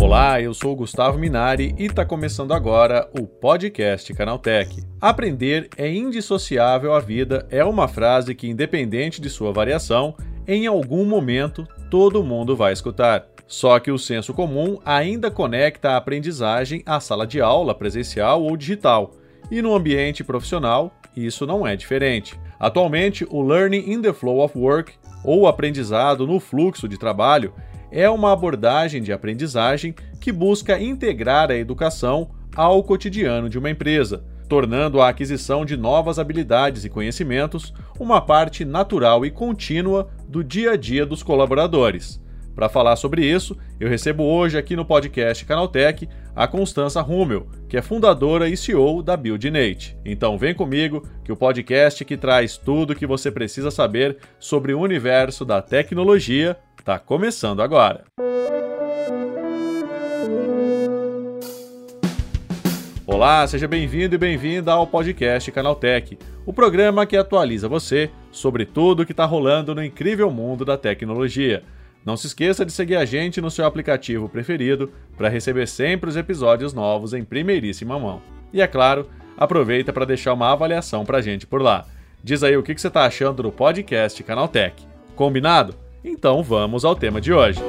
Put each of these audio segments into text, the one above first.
Olá, eu sou Gustavo Minari e está começando agora o podcast Canaltech. Aprender é indissociável à vida é uma frase que, independente de sua variação, em algum momento todo mundo vai escutar. Só que o senso comum ainda conecta a aprendizagem à sala de aula presencial ou digital, e no ambiente profissional isso não é diferente. Atualmente, o Learning in the Flow of Work, ou aprendizado no fluxo de trabalho, é uma abordagem de aprendizagem que busca integrar a educação ao cotidiano de uma empresa, tornando a aquisição de novas habilidades e conhecimentos uma parte natural e contínua do dia a dia dos colaboradores. Para falar sobre isso, eu recebo hoje aqui no podcast Canaltech a Constança Rummel, que é fundadora e CEO da BuildNate. Então vem comigo que o podcast que traz tudo o que você precisa saber sobre o universo da tecnologia está começando agora. Olá, seja bem-vindo e bem-vinda ao podcast Canaltech, o programa que atualiza você sobre tudo o que está rolando no incrível mundo da tecnologia. Não se esqueça de seguir a gente no seu aplicativo preferido para receber sempre os episódios novos em primeiríssima mão. E é claro, aproveita para deixar uma avaliação para a gente por lá. Diz aí o que você está achando do podcast Canaltech. Combinado? Então vamos ao tema de hoje.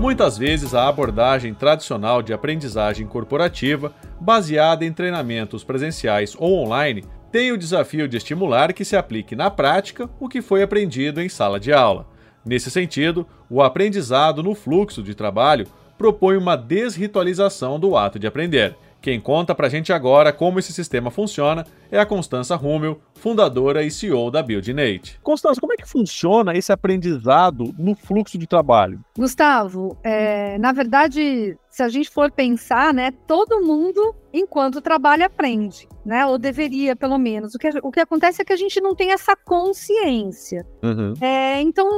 Muitas vezes a abordagem tradicional de aprendizagem corporativa, baseada em treinamentos presenciais ou online, tem o desafio de estimular que se aplique na prática o que foi aprendido em sala de aula. Nesse sentido, o aprendizado no fluxo de trabalho propõe uma desritualização do ato de aprender. Quem conta pra gente agora como esse sistema funciona é a Constança Rummel, fundadora e CEO da BuildNate. Constança, como é que funciona esse aprendizado no fluxo de trabalho? Gustavo, é, na verdade, se a gente for pensar, né, todo mundo, enquanto trabalha, aprende, né? Ou deveria, pelo menos. O que, o que acontece é que a gente não tem essa consciência. Uhum. É, então,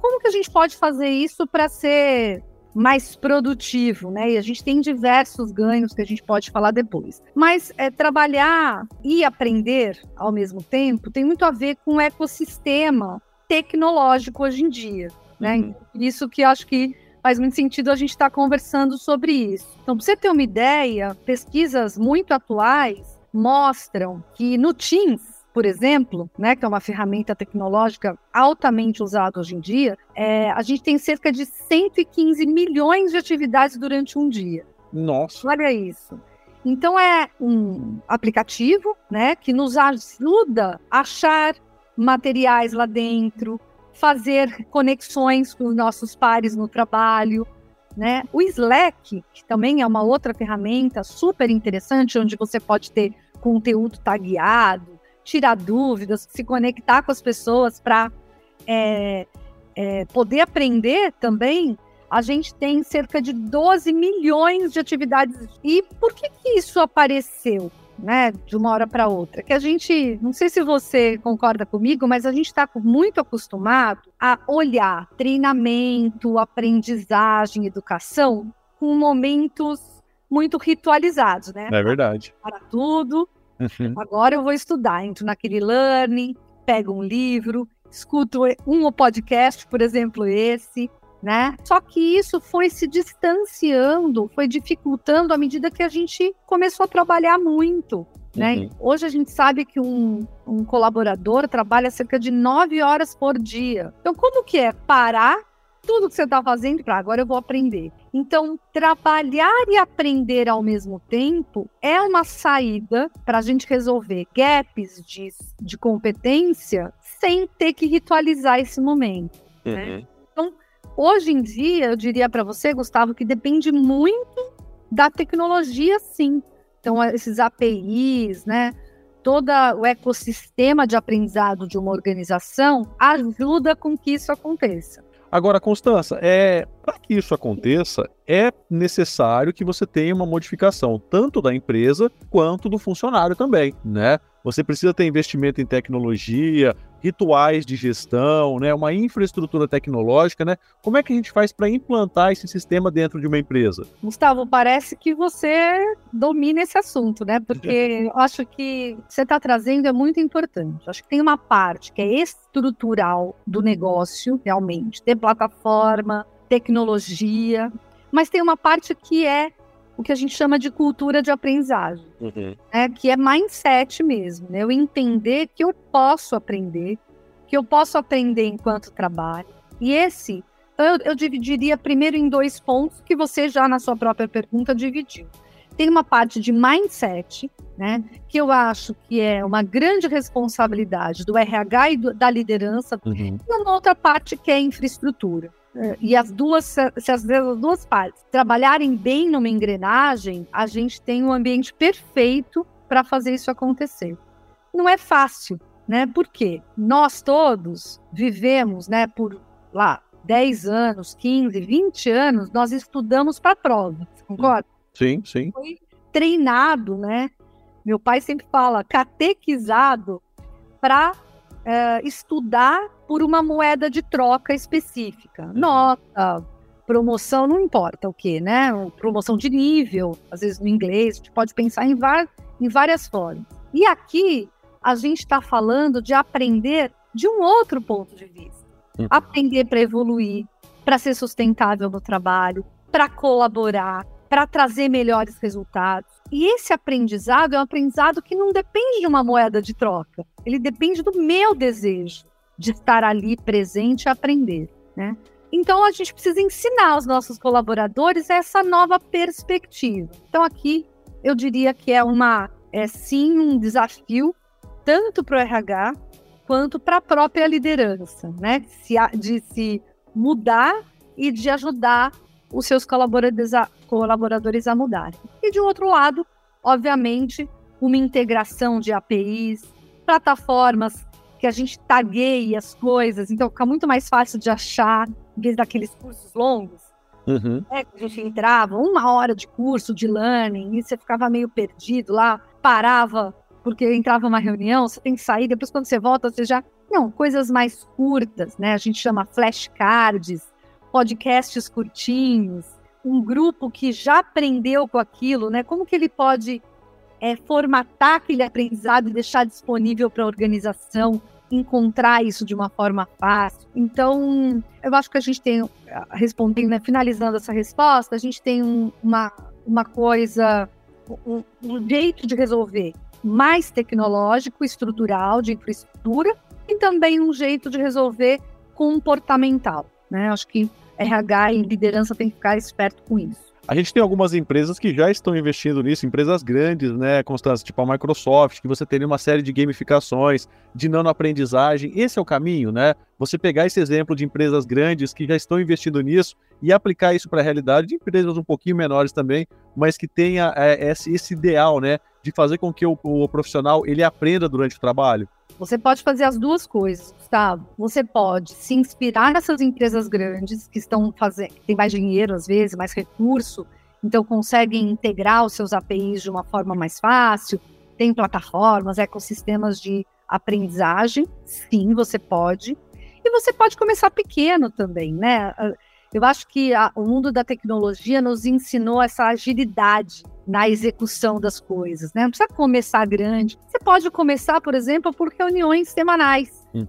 como que a gente pode fazer isso para ser mais produtivo, né? E a gente tem diversos ganhos que a gente pode falar depois. Mas é, trabalhar e aprender ao mesmo tempo tem muito a ver com o ecossistema tecnológico hoje em dia, né? Uhum. Isso que acho que faz muito sentido a gente estar tá conversando sobre isso. Então, para você ter uma ideia, pesquisas muito atuais mostram que no Teams por exemplo, né, que é uma ferramenta tecnológica altamente usada hoje em dia, é, a gente tem cerca de 115 milhões de atividades durante um dia. Nossa! Olha isso. Então é um aplicativo, né, que nos ajuda a achar materiais lá dentro, fazer conexões com os nossos pares no trabalho, né? O Slack, que também é uma outra ferramenta super interessante, onde você pode ter conteúdo tagueado, tirar dúvidas, se conectar com as pessoas para é, é, poder aprender também, a gente tem cerca de 12 milhões de atividades. E por que, que isso apareceu? Né, de uma hora para outra, que a gente, não sei se você concorda comigo, mas a gente está muito acostumado a olhar treinamento, aprendizagem, educação com momentos muito ritualizados, né? É verdade. Para tudo, Uhum. Agora eu vou estudar, entro naquele learning, pego um livro, escuto um podcast, por exemplo, esse, né? Só que isso foi se distanciando, foi dificultando à medida que a gente começou a trabalhar muito. Né? Uhum. Hoje a gente sabe que um, um colaborador trabalha cerca de nove horas por dia. Então, como que é parar tudo que você está fazendo para agora eu vou aprender. Então, trabalhar e aprender ao mesmo tempo é uma saída para a gente resolver gaps de, de competência sem ter que ritualizar esse momento. Né? Uhum. Né? Então, hoje em dia, eu diria para você, Gustavo, que depende muito da tecnologia, sim. Então, esses APIs, né? todo o ecossistema de aprendizado de uma organização ajuda com que isso aconteça. Agora, Constança, é, para que isso aconteça, é necessário que você tenha uma modificação tanto da empresa quanto do funcionário também, né? Você precisa ter investimento em tecnologia, rituais de gestão, né, uma infraestrutura tecnológica, né? Como é que a gente faz para implantar esse sistema dentro de uma empresa? Gustavo, parece que você domina esse assunto, né? Porque eu acho que você está trazendo é muito importante. Acho que tem uma parte que é estrutural do negócio, realmente, ter plataforma, tecnologia, mas tem uma parte que é o que a gente chama de cultura de aprendizagem, uhum. né, que é mindset mesmo, né, eu entender que eu posso aprender, que eu posso aprender enquanto trabalho. E esse, eu, eu dividiria primeiro em dois pontos que você já na sua própria pergunta dividiu. Tem uma parte de mindset, né, que eu acho que é uma grande responsabilidade do RH e do, da liderança, uhum. e uma outra parte que é infraestrutura e as duas, se as, as duas partes trabalharem bem numa engrenagem, a gente tem um ambiente perfeito para fazer isso acontecer. Não é fácil, né? Porque nós todos vivemos, né, por lá 10 anos, 15, 20 anos, nós estudamos para prova, concorda? Sim, sim. Foi treinado, né? Meu pai sempre fala, catequizado para uh, estudar por uma moeda de troca específica. Uhum. Nota, promoção, não importa o que, né? Promoção de nível, às vezes no inglês, a gente pode pensar em, em várias formas. E aqui a gente está falando de aprender de um outro ponto de vista. Uhum. Aprender para evoluir, para ser sustentável no trabalho, para colaborar, para trazer melhores resultados. E esse aprendizado é um aprendizado que não depende de uma moeda de troca, ele depende do meu desejo de estar ali presente e aprender, né? Então a gente precisa ensinar os nossos colaboradores essa nova perspectiva. Então aqui eu diria que é uma é sim um desafio tanto para o RH quanto para a própria liderança, né? De se mudar e de ajudar os seus colaboradores a, colaboradores a mudarem. E de outro lado, obviamente, uma integração de APIs, plataformas que a gente tagueie as coisas, então fica muito mais fácil de achar, em vez daqueles cursos longos. Uhum. Né, que a gente entrava, uma hora de curso de learning, e você ficava meio perdido lá, parava porque entrava uma reunião, você tem que sair, depois quando você volta, você já. Não, coisas mais curtas, né? A gente chama flashcards, podcasts curtinhos, um grupo que já aprendeu com aquilo, né? Como que ele pode é, formatar aquele aprendizado e deixar disponível para a organização encontrar isso de uma forma fácil. Então, eu acho que a gente tem, respondendo, né, finalizando essa resposta, a gente tem um, uma, uma coisa, um, um jeito de resolver mais tecnológico, estrutural, de infraestrutura, e também um jeito de resolver comportamental. Né? Acho que RH e liderança tem que ficar esperto com isso. A gente tem algumas empresas que já estão investindo nisso, empresas grandes, né, Constância, tipo a Microsoft, que você teria uma série de gamificações, de nanoaprendizagem. Esse é o caminho, né? Você pegar esse exemplo de empresas grandes que já estão investindo nisso e aplicar isso para a realidade de empresas um pouquinho menores também, mas que tenha é, esse, esse ideal, né, de fazer com que o, o profissional ele aprenda durante o trabalho. Você pode fazer as duas coisas, Gustavo. Você pode se inspirar nessas empresas grandes que estão fazendo, que têm mais dinheiro às vezes, mais recurso, então conseguem integrar os seus APIs de uma forma mais fácil. Tem plataformas, ecossistemas de aprendizagem. Sim, você pode. E você pode começar pequeno também, né? Eu acho que a, o mundo da tecnologia nos ensinou essa agilidade na execução das coisas, né? Não precisa começar grande. Você pode começar, por exemplo, por reuniões semanais uhum.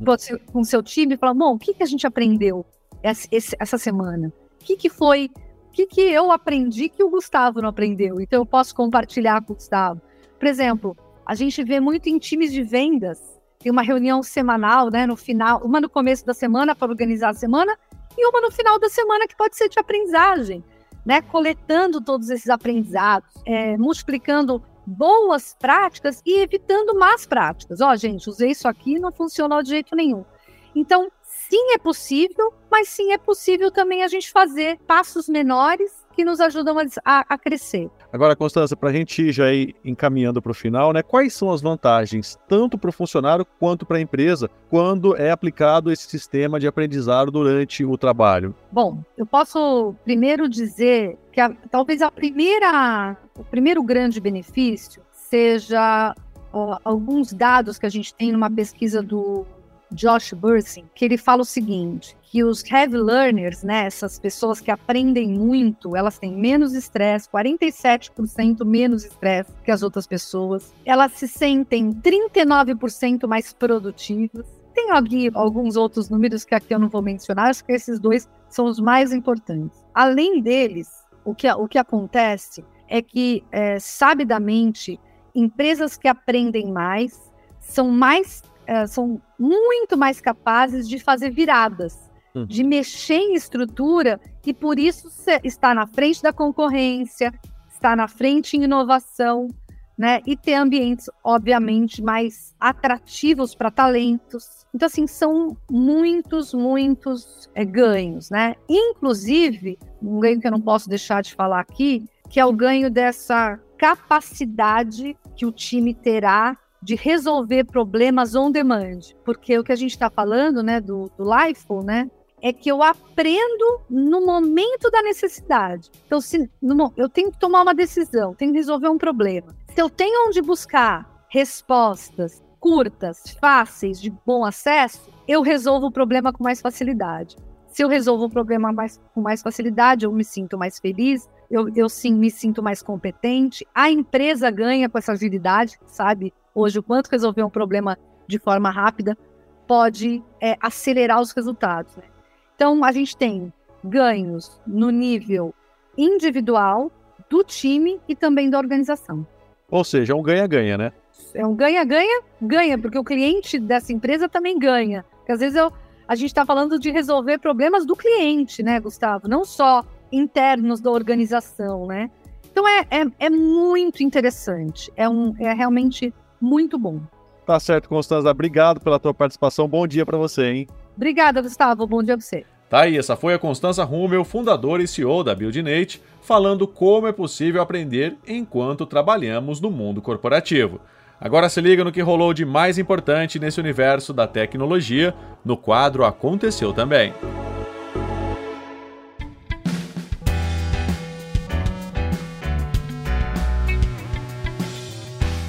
com seu time e falar, bom, o que, que a gente aprendeu essa, essa semana? O que, que foi, o que, que eu aprendi que o Gustavo não aprendeu? Então eu posso compartilhar com o Gustavo. Por exemplo, a gente vê muito em times de vendas, tem uma reunião semanal, né, no final, uma no começo da semana para organizar a semana e uma no final da semana que pode ser de aprendizagem né, coletando todos esses aprendizados, é, multiplicando boas práticas e evitando más práticas. Ó, gente, usei isso aqui não funcionou de jeito nenhum. Então, sim é possível, mas sim é possível também a gente fazer passos menores que nos ajudam a, a crescer. Agora, Constança, para a gente já ir encaminhando para o final, né, quais são as vantagens, tanto para o funcionário quanto para a empresa, quando é aplicado esse sistema de aprendizado durante o trabalho? Bom, eu posso primeiro dizer que a, talvez a primeira, o primeiro grande benefício seja ó, alguns dados que a gente tem numa pesquisa do Josh Bursin, que ele fala o seguinte, que os heavy learners, né, essas pessoas que aprendem muito, elas têm menos estresse, 47% menos estresse que as outras pessoas. Elas se sentem 39% mais produtivas. Tem aqui alguns outros números que aqui eu não vou mencionar, acho que esses dois são os mais importantes. Além deles, o que, o que acontece é que, é, sabidamente, empresas que aprendem mais são mais é, são muito mais capazes de fazer viradas, hum. de mexer em estrutura e por isso está na frente da concorrência, está na frente em inovação, né? E ter ambientes, obviamente, mais atrativos para talentos. Então, assim, são muitos, muitos é, ganhos, né? Inclusive, um ganho que eu não posso deixar de falar aqui, que é o ganho dessa capacidade que o time terá de resolver problemas on demand, porque o que a gente está falando, né, do, do Lifeful, né, é que eu aprendo no momento da necessidade. Então, se no, eu tenho que tomar uma decisão, tenho que resolver um problema. Se eu tenho onde buscar respostas curtas, fáceis, de bom acesso, eu resolvo o problema com mais facilidade. Se eu resolvo o problema mais, com mais facilidade, eu me sinto mais feliz, eu, eu sim me sinto mais competente, a empresa ganha com essa agilidade, sabe? Hoje o quanto resolver um problema de forma rápida pode é, acelerar os resultados. Né? Então, a gente tem ganhos no nível individual, do time e também da organização. Ou seja, é um ganha-ganha, né? É um ganha-ganha, ganha, porque o cliente dessa empresa também ganha. Porque às vezes eu, a gente está falando de resolver problemas do cliente, né, Gustavo? Não só internos da organização, né? Então é, é, é muito interessante. É, um, é realmente muito bom. Tá certo, Constanza. Obrigado pela tua participação. Bom dia para você, hein? Obrigada, Gustavo. Bom dia para você. Tá aí, essa foi a Constanza Rummel, fundadora e CEO da BuildNate, falando como é possível aprender enquanto trabalhamos no mundo corporativo. Agora se liga no que rolou de mais importante nesse universo da tecnologia, no quadro Aconteceu Também.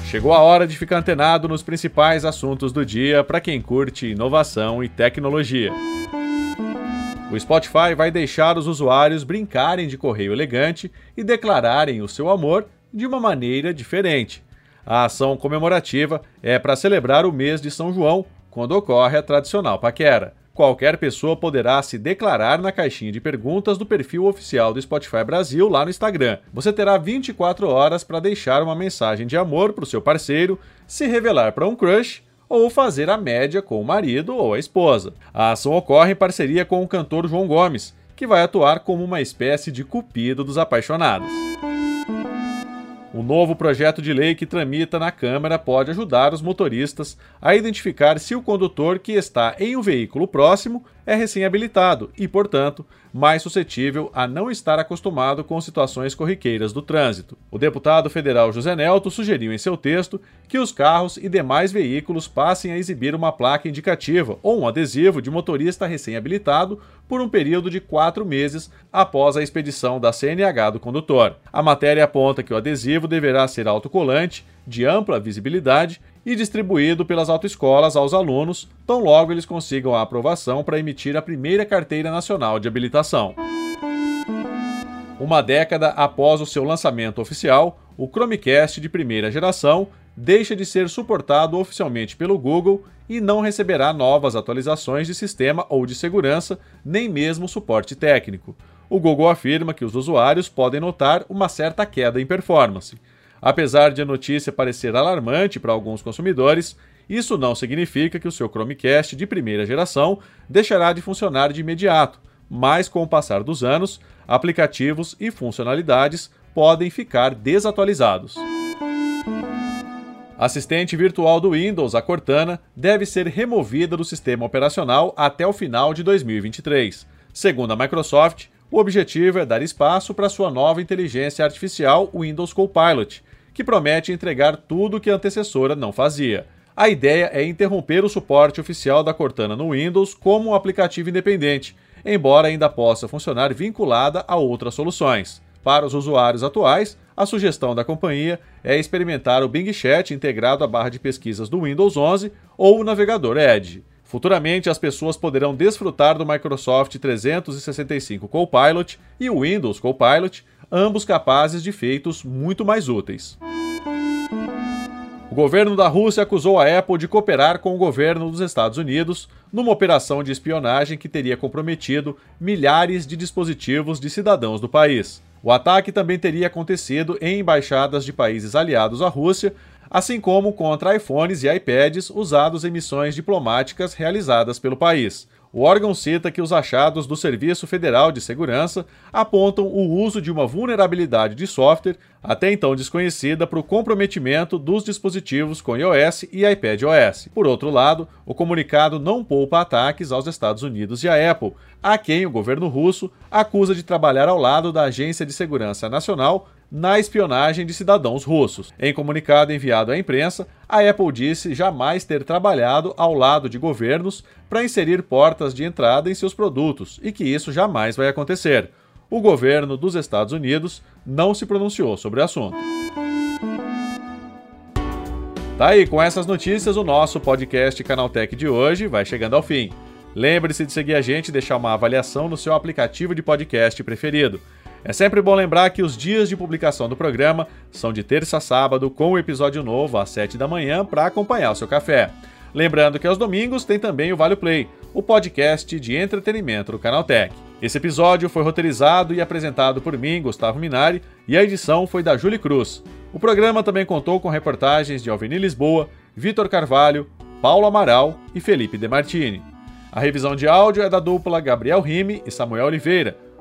Chegou a hora de ficar antenado nos principais assuntos do dia para quem curte inovação e tecnologia. O Spotify vai deixar os usuários brincarem de correio elegante e declararem o seu amor de uma maneira diferente. A ação comemorativa é para celebrar o mês de São João, quando ocorre a tradicional paquera qualquer pessoa poderá se declarar na caixinha de perguntas do perfil oficial do Spotify Brasil lá no Instagram. Você terá 24 horas para deixar uma mensagem de amor para o seu parceiro, se revelar para um crush ou fazer a média com o marido ou a esposa. A ação ocorre em parceria com o cantor João Gomes, que vai atuar como uma espécie de cupido dos apaixonados. O novo projeto de lei que tramita na Câmara pode ajudar os motoristas a identificar se o condutor que está em um veículo próximo é recém-habilitado e, portanto, mais suscetível a não estar acostumado com situações corriqueiras do trânsito. O deputado federal José Nelto sugeriu em seu texto que os carros e demais veículos passem a exibir uma placa indicativa ou um adesivo de motorista recém-habilitado por um período de quatro meses após a expedição da CNH do condutor. A matéria aponta que o adesivo deverá ser autocolante, de ampla visibilidade e distribuído pelas autoescolas aos alunos, tão logo eles consigam a aprovação para emitir a primeira carteira nacional de habilitação. Uma década após o seu lançamento oficial, o Chromecast de primeira geração deixa de ser suportado oficialmente pelo Google e não receberá novas atualizações de sistema ou de segurança, nem mesmo suporte técnico. O Google afirma que os usuários podem notar uma certa queda em performance. Apesar de a notícia parecer alarmante para alguns consumidores, isso não significa que o seu Chromecast de primeira geração deixará de funcionar de imediato, mas com o passar dos anos, aplicativos e funcionalidades podem ficar desatualizados. Assistente virtual do Windows, a Cortana, deve ser removida do sistema operacional até o final de 2023. Segundo a Microsoft, O objetivo é dar espaço para sua nova inteligência artificial Windows Copilot, que promete entregar tudo o que a antecessora não fazia. A ideia é interromper o suporte oficial da Cortana no Windows como um aplicativo independente, embora ainda possa funcionar vinculada a outras soluções. Para os usuários atuais, a sugestão da companhia é experimentar o Bing Chat integrado à barra de pesquisas do Windows 11 ou o navegador Edge. Futuramente, as pessoas poderão desfrutar do Microsoft 365 Copilot e o Windows Copilot, ambos capazes de feitos muito mais úteis. O governo da Rússia acusou a Apple de cooperar com o governo dos Estados Unidos numa operação de espionagem que teria comprometido milhares de dispositivos de cidadãos do país. O ataque também teria acontecido em embaixadas de países aliados à Rússia, assim como contra iPhones e iPads usados em missões diplomáticas realizadas pelo país. O órgão cita que os achados do Serviço Federal de Segurança apontam o uso de uma vulnerabilidade de software, até então desconhecida, para o comprometimento dos dispositivos com iOS e iPadOS. Por outro lado, o comunicado não poupa ataques aos Estados Unidos e à Apple, a quem o governo russo acusa de trabalhar ao lado da Agência de Segurança Nacional na espionagem de cidadãos russos. Em comunicado enviado à imprensa, a Apple disse jamais ter trabalhado ao lado de governos para inserir portas de entrada em seus produtos e que isso jamais vai acontecer. O governo dos Estados Unidos não se pronunciou sobre o assunto. Tá aí, com essas notícias, o nosso podcast Canaltech de hoje vai chegando ao fim. Lembre-se de seguir a gente e deixar uma avaliação no seu aplicativo de podcast preferido. É sempre bom lembrar que os dias de publicação do programa são de terça a sábado, com o um episódio novo às 7 da manhã para acompanhar o seu café. Lembrando que aos domingos tem também o Vale Play, o podcast de entretenimento do Canal Tech. Esse episódio foi roteirizado e apresentado por mim, Gustavo Minari, e a edição foi da Julie Cruz. O programa também contou com reportagens de Alveni Lisboa, Vitor Carvalho, Paulo Amaral e Felipe Demartini. A revisão de áudio é da dupla Gabriel Rime e Samuel Oliveira